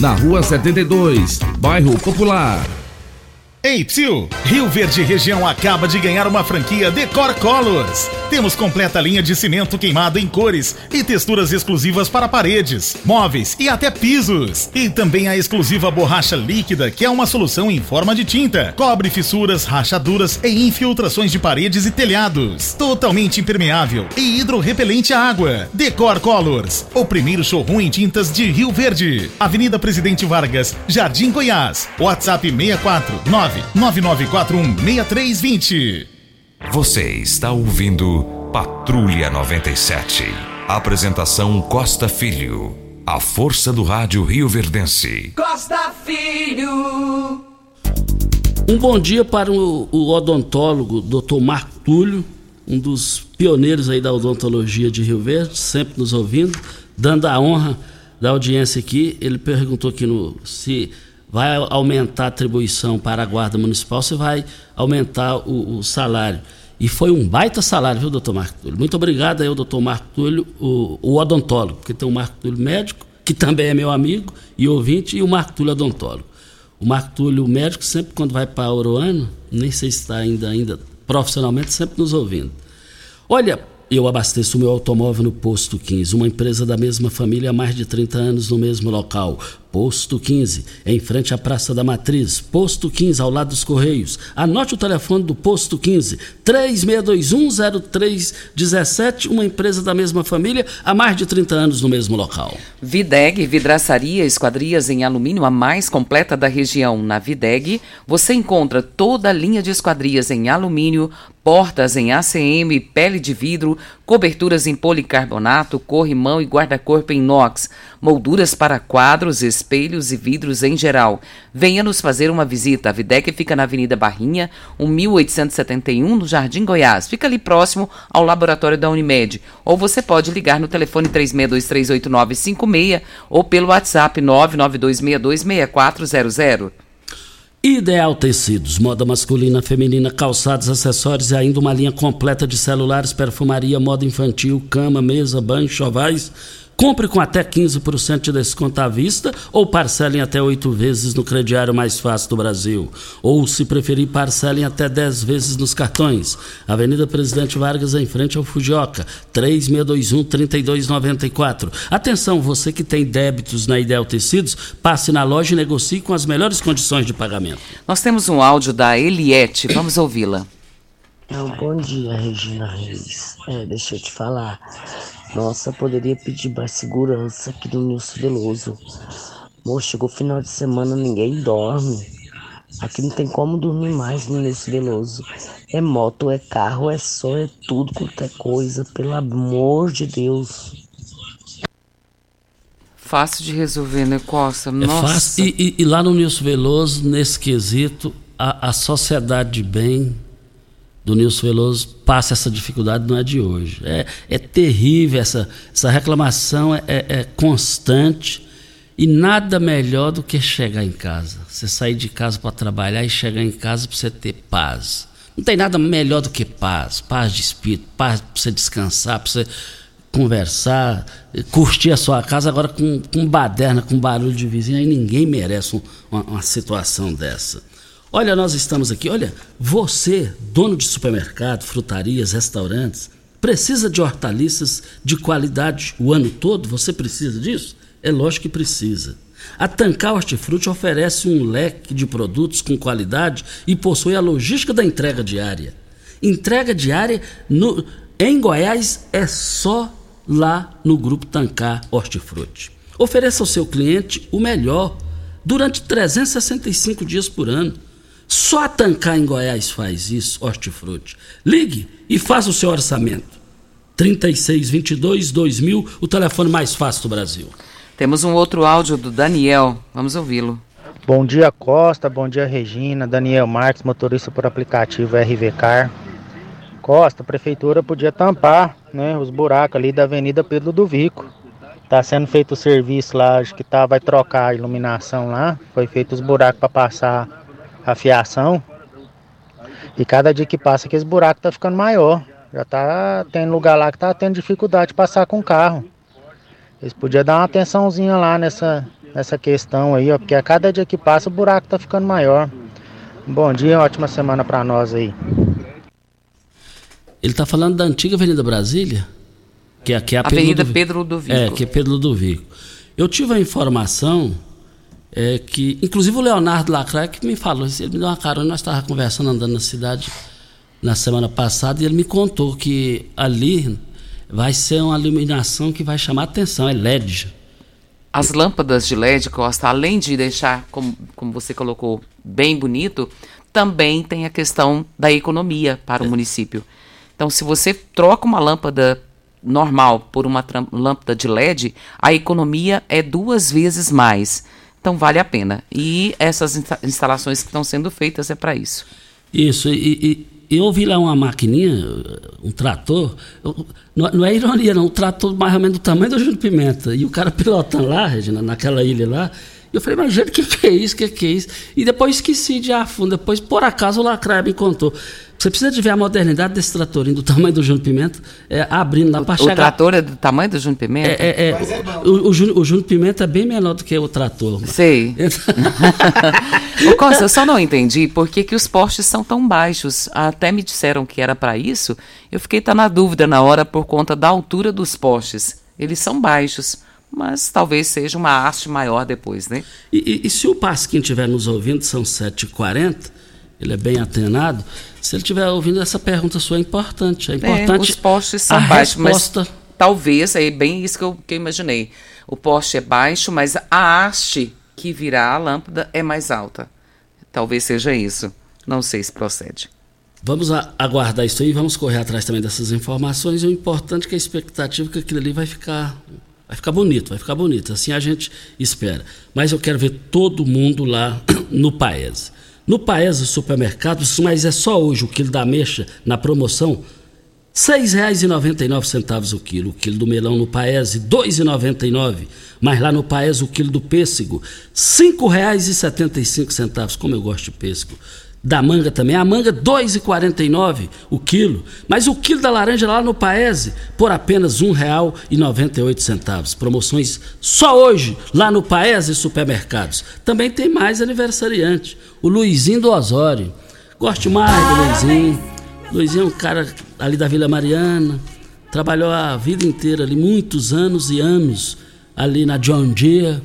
na Rua 72, Bairro Popular. Ei, tio! Rio Verde Região acaba de ganhar uma franquia Decor Colors. Temos completa linha de cimento queimado em cores e texturas exclusivas para paredes, móveis e até pisos. E também a exclusiva borracha líquida, que é uma solução em forma de tinta. Cobre fissuras, rachaduras e infiltrações de paredes e telhados. Totalmente impermeável e hidrorrepelente à água. Decor Colors, o primeiro showroom em tintas de Rio Verde. Avenida Presidente Vargas, Jardim Goiás. WhatsApp 649 99416320. Você está ouvindo Patrulha 97. Apresentação Costa Filho. A força do rádio Rio Verdense. Costa Filho. Um bom dia para o, o odontólogo Dr. Marco Túlio, um dos pioneiros aí da odontologia de Rio Verde, sempre nos ouvindo, dando a honra da audiência aqui. Ele perguntou aqui no se vai aumentar a atribuição para a Guarda Municipal, você vai aumentar o, o salário. E foi um baita salário, viu, doutor Marco Túlio? Muito obrigado aí, doutor Marco Túlio, o, o odontólogo, porque tem o Marco Túlio médico, que também é meu amigo e ouvinte, e o Marco Túlio odontólogo. O Marco Túlio médico, sempre quando vai para Oroano, nem sei se está ainda, ainda profissionalmente, sempre nos ouvindo. Olha, Eu abasteço meu automóvel no Posto 15, uma empresa da mesma família há mais de 30 anos no mesmo local. Posto 15, em frente à Praça da Matriz. Posto 15, ao lado dos Correios. Anote o telefone do Posto 15, 36210317, uma empresa da mesma família há mais de 30 anos no mesmo local. Videg, vidraçaria esquadrias em alumínio a mais completa da região. Na Videg, você encontra toda a linha de esquadrias em alumínio, portas em ACM, pele de vidro, coberturas em policarbonato, corrimão e guarda-corpo em inox, molduras para quadros, espelhos e vidros em geral. Venha nos fazer uma visita. A Videc fica na Avenida Barrinha, 1871, no Jardim Goiás. Fica ali próximo ao laboratório da Unimed. Ou você pode ligar no telefone 36238956 ou pelo WhatsApp 992626400. Ideal Tecidos, moda masculina, feminina, calçados, acessórios e ainda uma linha completa de celulares, perfumaria, moda infantil, cama, mesa, banho, chovais Compre com até 15% de desconto à vista ou parcelem até oito vezes no crediário mais fácil do Brasil. Ou, se preferir, parcelem até 10 vezes nos cartões. Avenida Presidente Vargas, em frente ao Fujioka, 3621-3294. Atenção, você que tem débitos na Ideal Tecidos, passe na loja e negocie com as melhores condições de pagamento. Nós temos um áudio da Eliette, vamos ouvi-la. bom dia, Regina Reis. É, deixa eu te falar. Nossa, poderia pedir mais segurança aqui no Nilson Veloso. Moço, chegou final de semana, ninguém dorme. Aqui não tem como dormir mais no Nilson Veloso. É moto, é carro, é só, é tudo quanto é coisa, pelo amor de Deus. Fácil de resolver, né, Costa? Nossa. É fácil. E, e, e lá no Nilson Veloso, nesse quesito, a, a sociedade de bem do Nilson Veloso passa essa dificuldade, não é de hoje. É, é terrível, essa, essa reclamação é, é, é constante e nada melhor do que chegar em casa. Você sair de casa para trabalhar e chegar em casa para você ter paz. Não tem nada melhor do que paz, paz de espírito, paz para você descansar, para você conversar, curtir a sua casa agora com, com baderna, com barulho de vizinho, aí ninguém merece um, uma, uma situação dessa. Olha, nós estamos aqui. Olha, você, dono de supermercado, frutarias, restaurantes, precisa de hortaliças de qualidade o ano todo? Você precisa disso? É lógico que precisa. A Tancar Hortifruti oferece um leque de produtos com qualidade e possui a logística da entrega diária. Entrega diária no, em Goiás é só lá no Grupo Tancar Hortifruti. Ofereça ao seu cliente o melhor durante 365 dias por ano só a Tancar em Goiás faz isso, hortifruti. Ligue e faça o seu orçamento. 3622 2000, o telefone mais fácil do Brasil. Temos um outro áudio do Daniel. Vamos ouvi-lo. Bom dia, Costa. Bom dia, Regina. Daniel Marques, motorista por aplicativo RV Car. Costa, a prefeitura podia tampar né, os buracos ali da Avenida Pedro do Vico. Tá sendo feito o serviço lá, acho que tá, vai trocar a iluminação lá. Foi feito os buracos para passar a fiação. E cada dia que passa, aqueles buracos tá ficando maior. Já tá tem lugar lá que tá tendo dificuldade de passar com o carro. Eles podiam dar uma atençãozinha lá nessa, nessa questão aí, ó, porque a cada dia que passa o buraco tá ficando maior. Bom dia, ótima semana para nós aí. Ele tá falando da antiga Avenida Brasília, que é, que é a Avenida Pedro Ludovico. É, que é Pedro Ludovico. Eu tive a informação é, que, inclusive o Leonardo Lacraia que me falou, ele me deu uma carona, nós estávamos conversando, andando na cidade na semana passada, e ele me contou que ali vai ser uma iluminação que vai chamar atenção, é LED. As lâmpadas de LED, Costa, além de deixar, como, como você colocou, bem bonito, também tem a questão da economia para o é. município. Então, se você troca uma lâmpada normal por uma lâmpada de LED, a economia é duas vezes mais. Então vale a pena. E essas instalações que estão sendo feitas é para isso. Isso, e, e, eu vi lá uma maquininha, um trator, não, não, é ironia não, um trator mais ou menos do tamanho do Júlio Pimenta. E o cara pilotando lá, Regina, naquela ilha lá, E eu falei, mas gente, o que, que é isso? O que, que é isso? E depois esqueci de ir a fundo. Depois, por acaso, o Lacraia me contou. Você precisa de ver a modernidade desse tratorinho do tamanho do Júnior Pimenta, é, abrindo lá para chegar. O trator é do tamanho do Júnior Pimenta? É, é, é, o, o, Júnior, o Júnior Pimenta é bem menor do que o trator. Sei. Ô Costa, eu só não entendi por que, que os postes são tão baixos. Até me disseram que era para isso. Eu fiquei tá na dúvida na hora por conta da altura dos postes. Eles são baixos mas talvez seja uma haste maior depois, né? E, e, e se o Pasquim estiver nos ouvindo, são 7h40, ele é bem atenado, se ele estiver ouvindo essa pergunta sua é importante. É importante. É, os postes são baixos, resposta... mas talvez, é bem isso que eu, que eu imaginei. O poste é baixo, mas a haste que virá a lâmpada é mais alta. Talvez seja isso. Não sei se procede. Vamos aguardar isso aí, vamos correr atrás também dessas informações. O importante é que a expectativa é que aquilo ali vai ficar Vai ficar bonito, vai ficar bonito. Assim a gente espera. Mas eu quero ver todo mundo lá no Paese. No Paese Supermercado, mas é só hoje o quilo da mexa na promoção. R$ 6,99 o quilo. O quilo do melão no Paese, R$ 2,99. Mas lá no Paese, o quilo do pêssego, R$ 5,75. Como eu gosto de pêssego da manga também. A manga 2,49 o quilo, mas o quilo da laranja lá no Paese por apenas R$ 1,98. Promoções só hoje lá no Paese Supermercados. Também tem mais aniversariante, o Luizinho do Osório. Gosto mais do Luizinho. Luizinho é um cara ali da Vila Mariana, trabalhou a vida inteira ali, muitos anos e anos ali na John Deere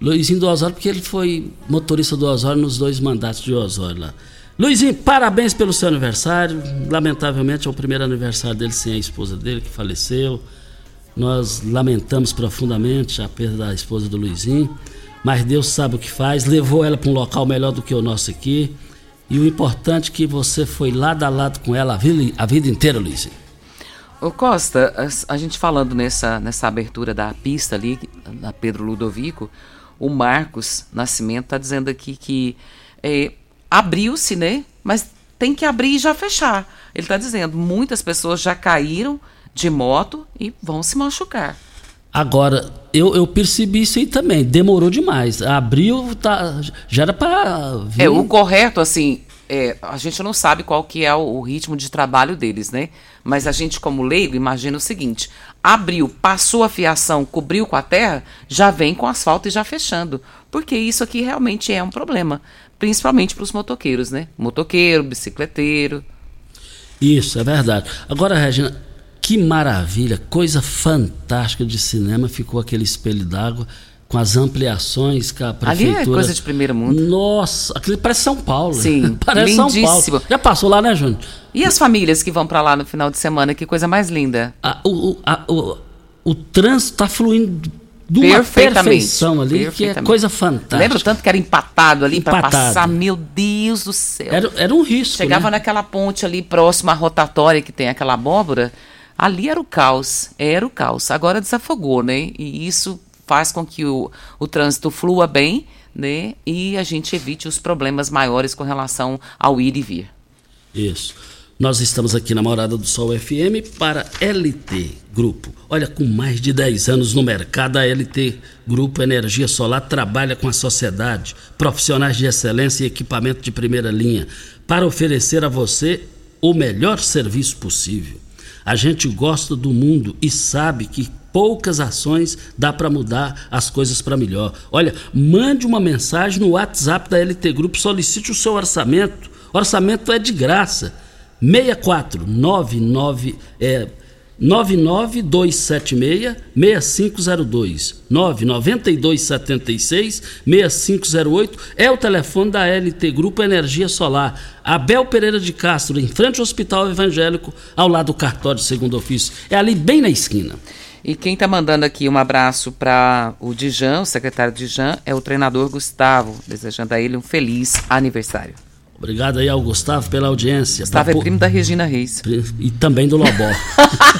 Luizinho do Osório, porque ele foi motorista do Osório nos dois mandatos de Osório lá. Luizinho, parabéns pelo seu aniversário. Lamentavelmente é o primeiro aniversário dele sem a esposa dele, que faleceu. Nós lamentamos profundamente a perda da esposa do Luizinho, mas Deus sabe o que faz. Levou ela para um local melhor do que o nosso aqui. E o importante é que você foi lado a lado com ela a vida, a vida inteira, Luizinho. Ô Costa, a, a, gente falando nessa, nessa abertura da pista ali, da Pedro Ludovico, o Marcos Nascimento está dizendo aqui que é, abriu-se, né? Mas tem que abrir e já fechar. Ele está dizendo, muitas pessoas já caíram de moto e vão se machucar. Agora, eu, eu percebi isso aí também. Demorou demais. Abriu, tá, já era para. É, o correto, assim, é, a gente não sabe qual que é o, o, ritmo de trabalho deles, né? Mas a gente, como leigo, imagina o seguinte: abriu, passou a fiação, cobriu com a terra, já vem com asfalto e já fechando. Porque isso aqui realmente é um problema. Principalmente para os motoqueiros, né? Motoqueiro, bicicleteiro. Isso, é verdade. Agora, Regina, que maravilha, coisa fantástica de cinema ficou aquele espelho d'água com as ampliações que a prefeitura... Ali é coisa de primeiro mundo. Nossa, aquilo parece São Paulo. Sim, parece lindíssimo. São Paulo. Já passou lá, né, Júnior? E as famílias que vão para lá no final de semana, que coisa mais linda. A, o, a, o, o trânsito está fluindo de uma perfeição ali, que é coisa fantástica. Lembra o tanto que era empatado ali para passar? Meu Deus do céu. Era, era um risco, Chegava né? naquela ponte ali próxima à rotatória que tem aquela abóbora, ali era o caos, era o caos. Agora desafogou, né? E isso faz com que o, o trânsito flua bem, né? E a gente evite os problemas maiores com relação ao ir e vir. Isso. Nós estamos aqui na Morada do Sol FM para LT Grupo. Olha, com mais de 10 anos no mercado, a LT Grupo Energia Solar trabalha com a sociedade, profissionais de excelência e equipamento de primeira linha, para oferecer a você o melhor serviço possível. A gente gosta do mundo e sabe que poucas ações dá para mudar as coisas para melhor. Olha, mande uma mensagem no WhatsApp da LT Grupo, solicite o seu orçamento. Orçamento é de graça. 64 99 é 99276 6502 99276 6508 é o telefone da LT Grupo Energia Solar. Abel Pereira de Castro, em frente ao Hospital Evangélico, ao lado do cartório de segundo ofício. É ali bem na esquina. E quem está mandando aqui um abraço para o Dijan, o secretário Dijan, é o treinador Gustavo, desejando a ele um feliz aniversário. Obrigado aí ao Gustavo pela audiência. Gustavo é primo da Regina Reis. E também do Lobó.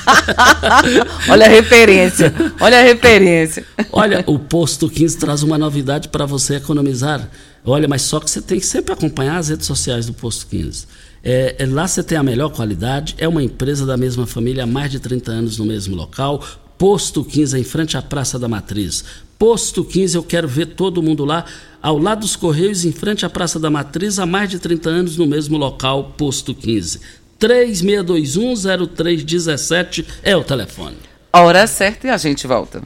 olha a referência, olha a referência. Olha, o Posto 15 traz uma novidade para você economizar. Olha, mas só que você tem que sempre acompanhar as redes sociais do Posto 15. É, é, lá você tem a melhor qualidade, é uma empresa da mesma família há mais de 30 anos no mesmo local, Posto 15, em frente à Praça da Matriz. Posto 15, eu quero ver todo mundo lá, ao lado dos Correios, em frente à Praça da Matriz, há mais de 30 anos, no mesmo local, Posto 15. 36210317 é o telefone. A hora certa e a gente volta.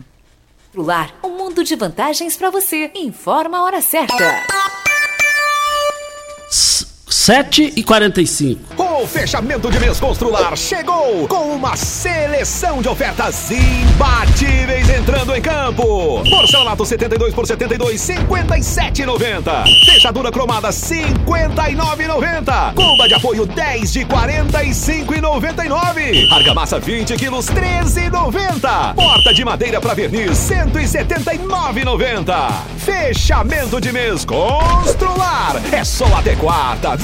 Lar, um mundo de vantagens para você. Informa a hora certa. 7 e 45 O fechamento de mês Constrular chegou com uma seleção de ofertas imbatíveis entrando em campo. Porcelanato 72 por 72, 57,90. Fechadura cromada 59,90. Bomba de apoio 10 de 45,99. Argamassa 20 quilos 13,90. Porta de madeira para verniz 179,90. Fechamento de mês Constrular é só até quarta.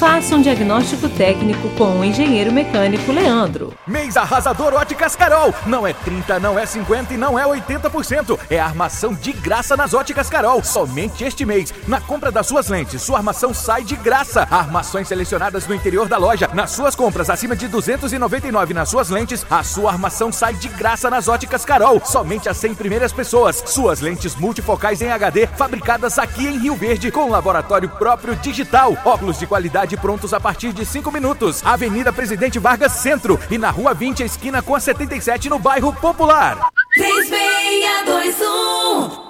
Faça um diagnóstico técnico com o engenheiro mecânico Leandro. Mês arrasador Óticas Carol. Não é 30, não é 50 e não é 80%. É armação de graça nas Óticas Carol. Somente este mês. Na compra das suas lentes, sua armação sai de graça. Armações selecionadas no interior da loja. Nas suas compras acima de 299 nas suas lentes, a sua armação sai de graça nas Óticas Carol. Somente as 100 primeiras pessoas. Suas lentes multifocais em HD, fabricadas aqui em Rio Verde, com laboratório próprio digital. Óculos de qualidade prontos a partir de 5 minutos. Avenida Presidente Vargas Centro e na Rua 20, esquina com a 77, no bairro Popular. 3621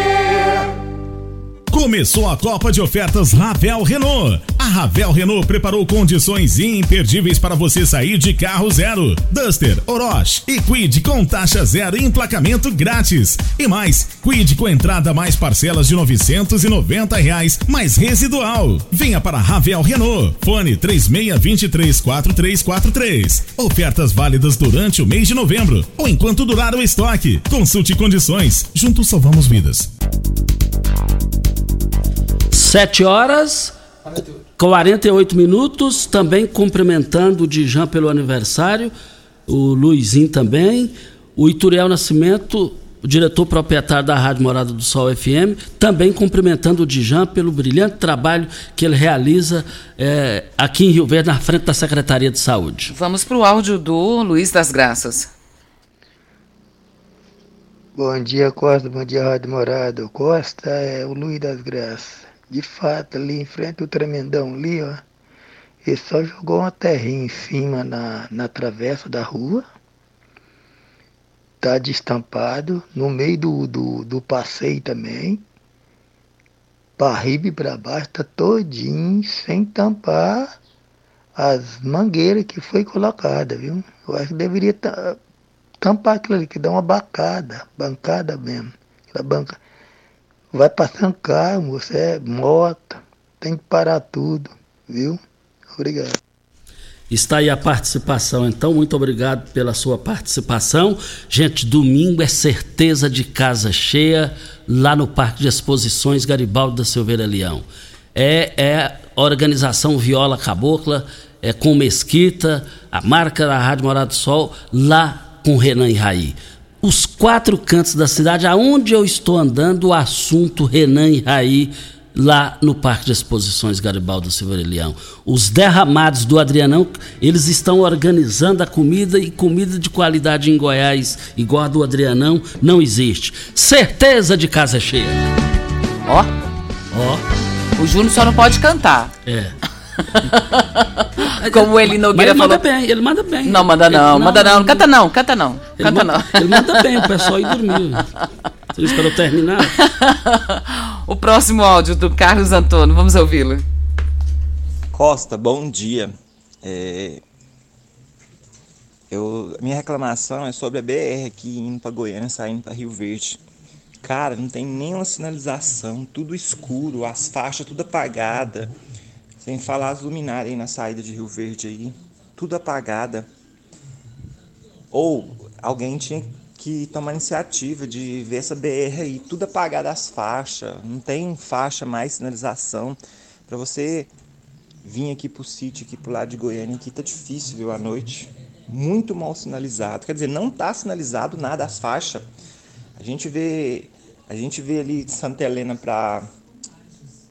Começou a Copa de Ofertas Ravel Renault. A Ravel Renault preparou condições imperdíveis para você sair de carro zero. Duster, Orochi e Quid com taxa zero e emplacamento grátis. E mais, Quid com entrada mais parcelas de 990 reais, mais residual. Venha para Ravel Renault. Fone 36234343. Ofertas válidas durante o mês de novembro ou enquanto durar o estoque. Consulte condições. Juntos salvamos vidas. 7 horas 48 minutos, também cumprimentando o Dijan pelo aniversário, o Luizinho também, o Ituriel Nascimento, o diretor proprietário da Rádio Morada do Sol FM, também cumprimentando o Dijan pelo brilhante trabalho que ele realiza é, aqui em Rio Verde, na frente da Secretaria de Saúde. Vamos para o áudio do Luiz das Graças. Bom dia, Costa. Bom dia, Rádio Morada. Costa é o Luiz das Graças. De fato, ali em frente ao tremendão ali, ó. Ele só jogou uma terrinha em cima na, na travessa da rua. Tá destampado. No meio do, do, do passeio também. E para baixo, tá todinho, sem tampar as mangueiras que foi colocada, viu? Eu acho que deveria tampar aquilo ali, que dá uma bacada, bancada mesmo. Aquela banca. Vai passando carro, você é moto, tem que parar tudo, viu? Obrigado. Está aí a participação, então, muito obrigado pela sua participação. Gente, domingo é certeza de casa cheia lá no Parque de Exposições Garibaldi da Silveira Leão. É, é a organização Viola Cabocla é, com Mesquita, a marca da Rádio Morada do Sol, lá com Renan e Raí. Os quatro cantos da cidade, aonde eu estou andando, o assunto Renan e Raí lá no Parque de Exposições Garibaldo Silveira Leão. Os derramados do Adrianão, eles estão organizando a comida e comida de qualidade em Goiás, igual a do Adrianão, não existe. Certeza de casa cheia. Ó. Ó. O Júnior só não pode cantar. É. Como ele Nogueira Mas ele falou. manda bem, ele manda bem. Não, manda Ele- não, manda não. Canta não, canta não. Ele Canta ma- não. Ele manda bem, o pessoal ir dormir. Você não esperou terminar? O próximo áudio do Carlos Antônio, vamos ouvi-lo. Costa, bom dia. É, eu, minha reclamação é sobre a BR aqui indo para Goiânia, saindo para Rio Verde. Cara, não tem nenhuma sinalização, tudo escuro, as faixas tudo apagada. Sem falar as luminárias na saída de Rio Verde aí, tudo apagada. Ou alguém tinha que tomar iniciativa de ver essa BR aí, tudo apagado as faixas, não tem faixa mais sinalização. Para você vir aqui pro sítio, aqui pro lado de Goiânia, aqui tá difícil, viu, à noite. Muito mal sinalizado. Quer dizer, não tá sinalizado nada as faixas. A gente vê, a gente vê ali de Santa Helena pra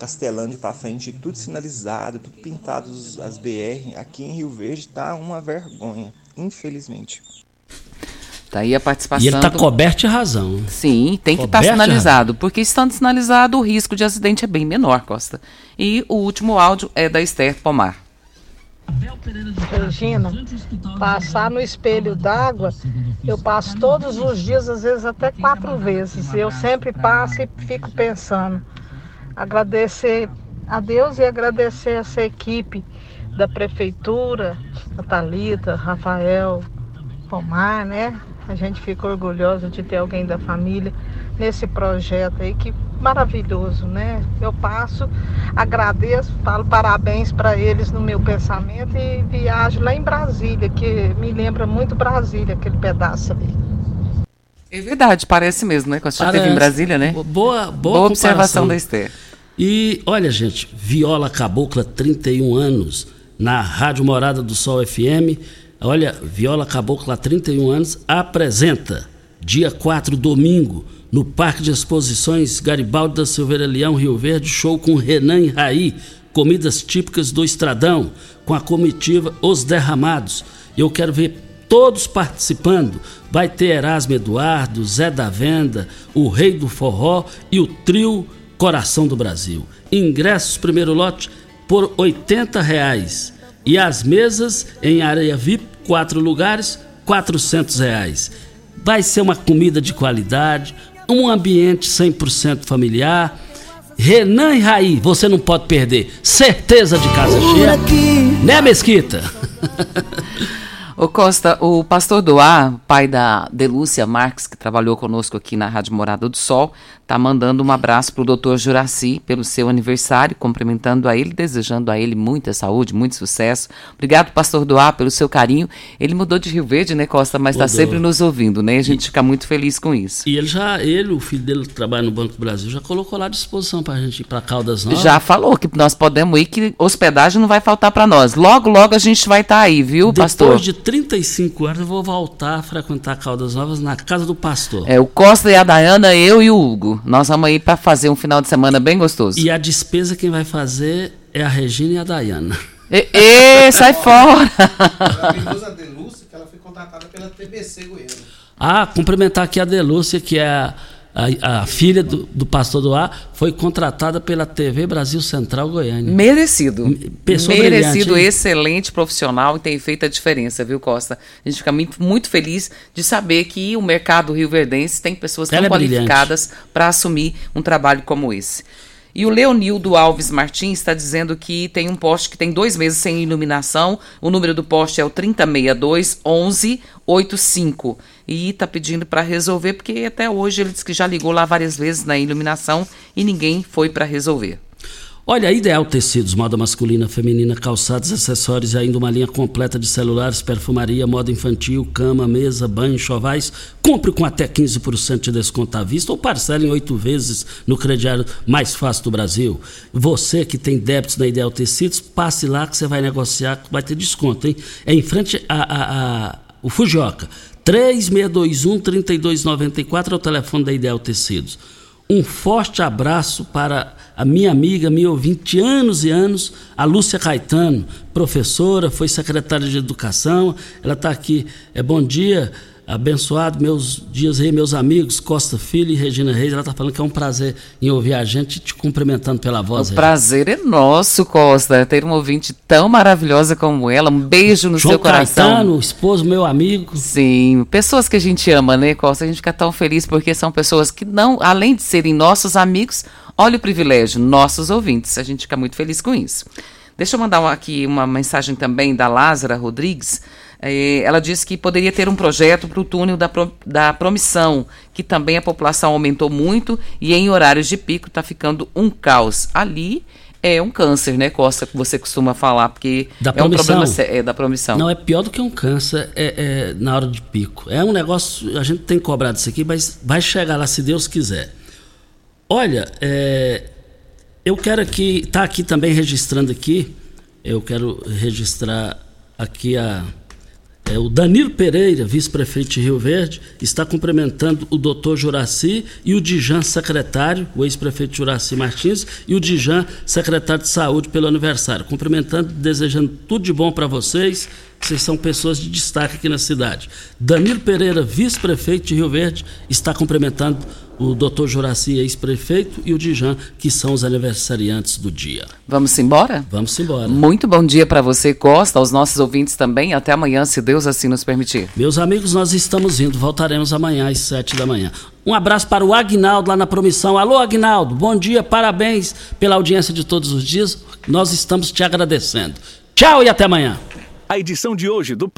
Castelândia pra frente, tudo sinalizado, tudo pintado as BR. Aqui em Rio Verde tá uma vergonha, infelizmente. Tá aí a participação. E ele tá do- coberto de razão. Sim, tem que estar de sinalizado, porque estando sinalizado, o risco de acidente é bem menor, Costa. E o último áudio é da Esther Pomar. Regina, passar no espelho d'água, eu passo todos os dias, às vezes até quatro vezes. Eu sempre passo e fico pensando. Agradecer a Deus e agradecer essa equipe da prefeitura, a Thalita, Rafael, Romar, né? A gente fica orgulhosa de ter alguém da família nesse projeto aí, que maravilhoso, né? Eu passo, agradeço, falo parabéns para eles no meu pensamento e viajo lá em Brasília, que me lembra muito Brasília, aquele pedaço ali. É verdade, parece mesmo, né? Costa já esteve em. Brasília, né? Boa, boa, Boa observação da Esther. E olha, gente, Viola Cabocla, 31 anos, na Rádio Morada do Sol FM. Olha, Viola Cabocla, 31 anos, apresenta, dia 4, domingo, no Parque de Exposições Garibaldi da Silveira Leão, Rio Verde, show com Renan e Raí, comidas típicas do Estradão, com a comitiva Os Derramados. Eu quero ver todos participando. Vai ter Erasmo Eduardo, Zé da Venda, o Rei do Forró e o trio Coração do Brasil. Ingressos primeiro lote por 80 reais. E as mesas em areia VIP, quatro lugares, 400 reais. Vai ser uma comida de qualidade, um ambiente 100% familiar. Renan e Raí, você não pode perder. Certeza de casa cheia. Né, Mesquita? Ô Costa, o pastor Doá, pai da Delúcia Marques, que trabalhou conosco aqui na Rádio Morada do Sol, tá mandando um abraço pro doutor Juraci pelo seu aniversário, cumprimentando a ele, desejando a ele muita saúde, muito sucesso. Obrigado, pastor Doá, pelo seu carinho. Ele mudou de Rio Verde, né, Costa, mas está sempre nos ouvindo, né? A gente fica muito feliz com isso. E ele já, ele, o filho dele que trabalha no Banco do Brasil, já colocou lá à disposição pra gente ir pra Caldas Novas. Já falou que nós podemos ir, que hospedagem não vai faltar para nós. Logo, logo a gente vai estar aí, viu, pastor? Depois de 35 anos, eu vou voltar a frequentar Caldas Novas na casa do pastor. É, o Costa e a Dayana, eu e o Hugo. Nós vamos aí para fazer um final de semana bem gostoso. E a despesa quem vai fazer é a Regina e a Dayana. E, e, sai fora! A Delúcia, que ela foi contratada pela TBC Goiânia. Ah, cumprimentar aqui a Delúcia, que é a, a, filha do, do pastor do Ar, foi contratada pela TV Brasil Central Goiânia. Merecido. Pessoa Merecido, excelente profissional e tem feito a diferença, viu, Costa? A gente fica muito, muito feliz de saber que o mercado rio-verdense tem pessoas tão é qualificadas para assumir um trabalho como esse. E o Leonildo Alves Martins está dizendo que tem um poste que tem dois meses sem iluminação. O número do poste é o 3062 1185. E está pedindo para resolver, porque até hoje ele disse que já ligou lá várias vezes na iluminação e ninguém foi para resolver. Olha, a Ideal Tecidos, moda masculina, feminina, calçados, acessórios e ainda uma linha completa de celulares, perfumaria, moda infantil, cama, mesa, banho, chovais. Compre com até 15% de desconto à vista ou parcele em oito vezes no crediário mais fácil do Brasil. Você que tem débitos na Ideal Tecidos, passe lá que você vai negociar, vai ter desconto, hein? É em frente a, a, a o Fujioka. 3621-3294 é o telefone da Ideal Tecidos. Um forte abraço para a minha amiga, minha ouvinte anos e anos, a Lúcia Caetano, professora, foi secretária de Educação. Ela está aqui. É bom dia, abençoado, meus dias aí, meus amigos, Costa Filho e Regina Reis. Ela está falando que é um prazer em ouvir a gente te cumprimentando pela voz. O prazer é nosso, Costa, ter uma ouvinte tão maravilhosa como ela. Um beijo no João seu coração. Caetano, esposo, meu amigo. Sim, pessoas que a gente ama, né, Costa? A gente fica tão feliz porque são pessoas que não, além de serem nossos amigos, olha o privilégio, nossos ouvintes. A gente fica muito feliz com isso. Deixa eu mandar aqui uma mensagem também da Lázara Rodrigues. Eh, ela disse que poderia ter um projeto para o túnel da, Pro- da Promissão, que também a população aumentou muito e em horários de pico está ficando um caos. Ali é um câncer, né, Costa, que você costuma falar, porque Da é um promissão. problema sé- é, da promissão. Não, é pior do que um câncer é, é, na hora de pico. É um negócio, a gente tem cobrado isso aqui, mas vai chegar lá se Deus quiser. Olha, é, eu quero aqui, tá aqui também registrando aqui, eu quero registrar aqui a é, o Danilo Pereira, vice-prefeito de Rio Verde, está cumprimentando o doutor Juraci e o Dijan, secretário, o ex-prefeito Juraci Martins, e o Dijan, secretário de saúde, pelo aniversário. Cumprimentando, desejando tudo de bom para vocês. Vocês são pessoas de destaque aqui na cidade. Danilo Pereira, vice-prefeito de Rio Verde, está cumprimentando o doutor Juraci, ex-prefeito, e o Dijan, que são os aniversariantes do dia. Vamos embora? Vamos embora. Muito bom dia para você, Costa, aos nossos ouvintes também. Até amanhã, se Deus assim nos permitir. Meus amigos, nós estamos indo. Voltaremos amanhã às sete da manhã. Um abraço para o Agnaldo lá na Promissão. Alô, Agnaldo, bom dia, parabéns pela audiência de todos os dias. Nós estamos te agradecendo. Tchau e até amanhã. A edição de hoje do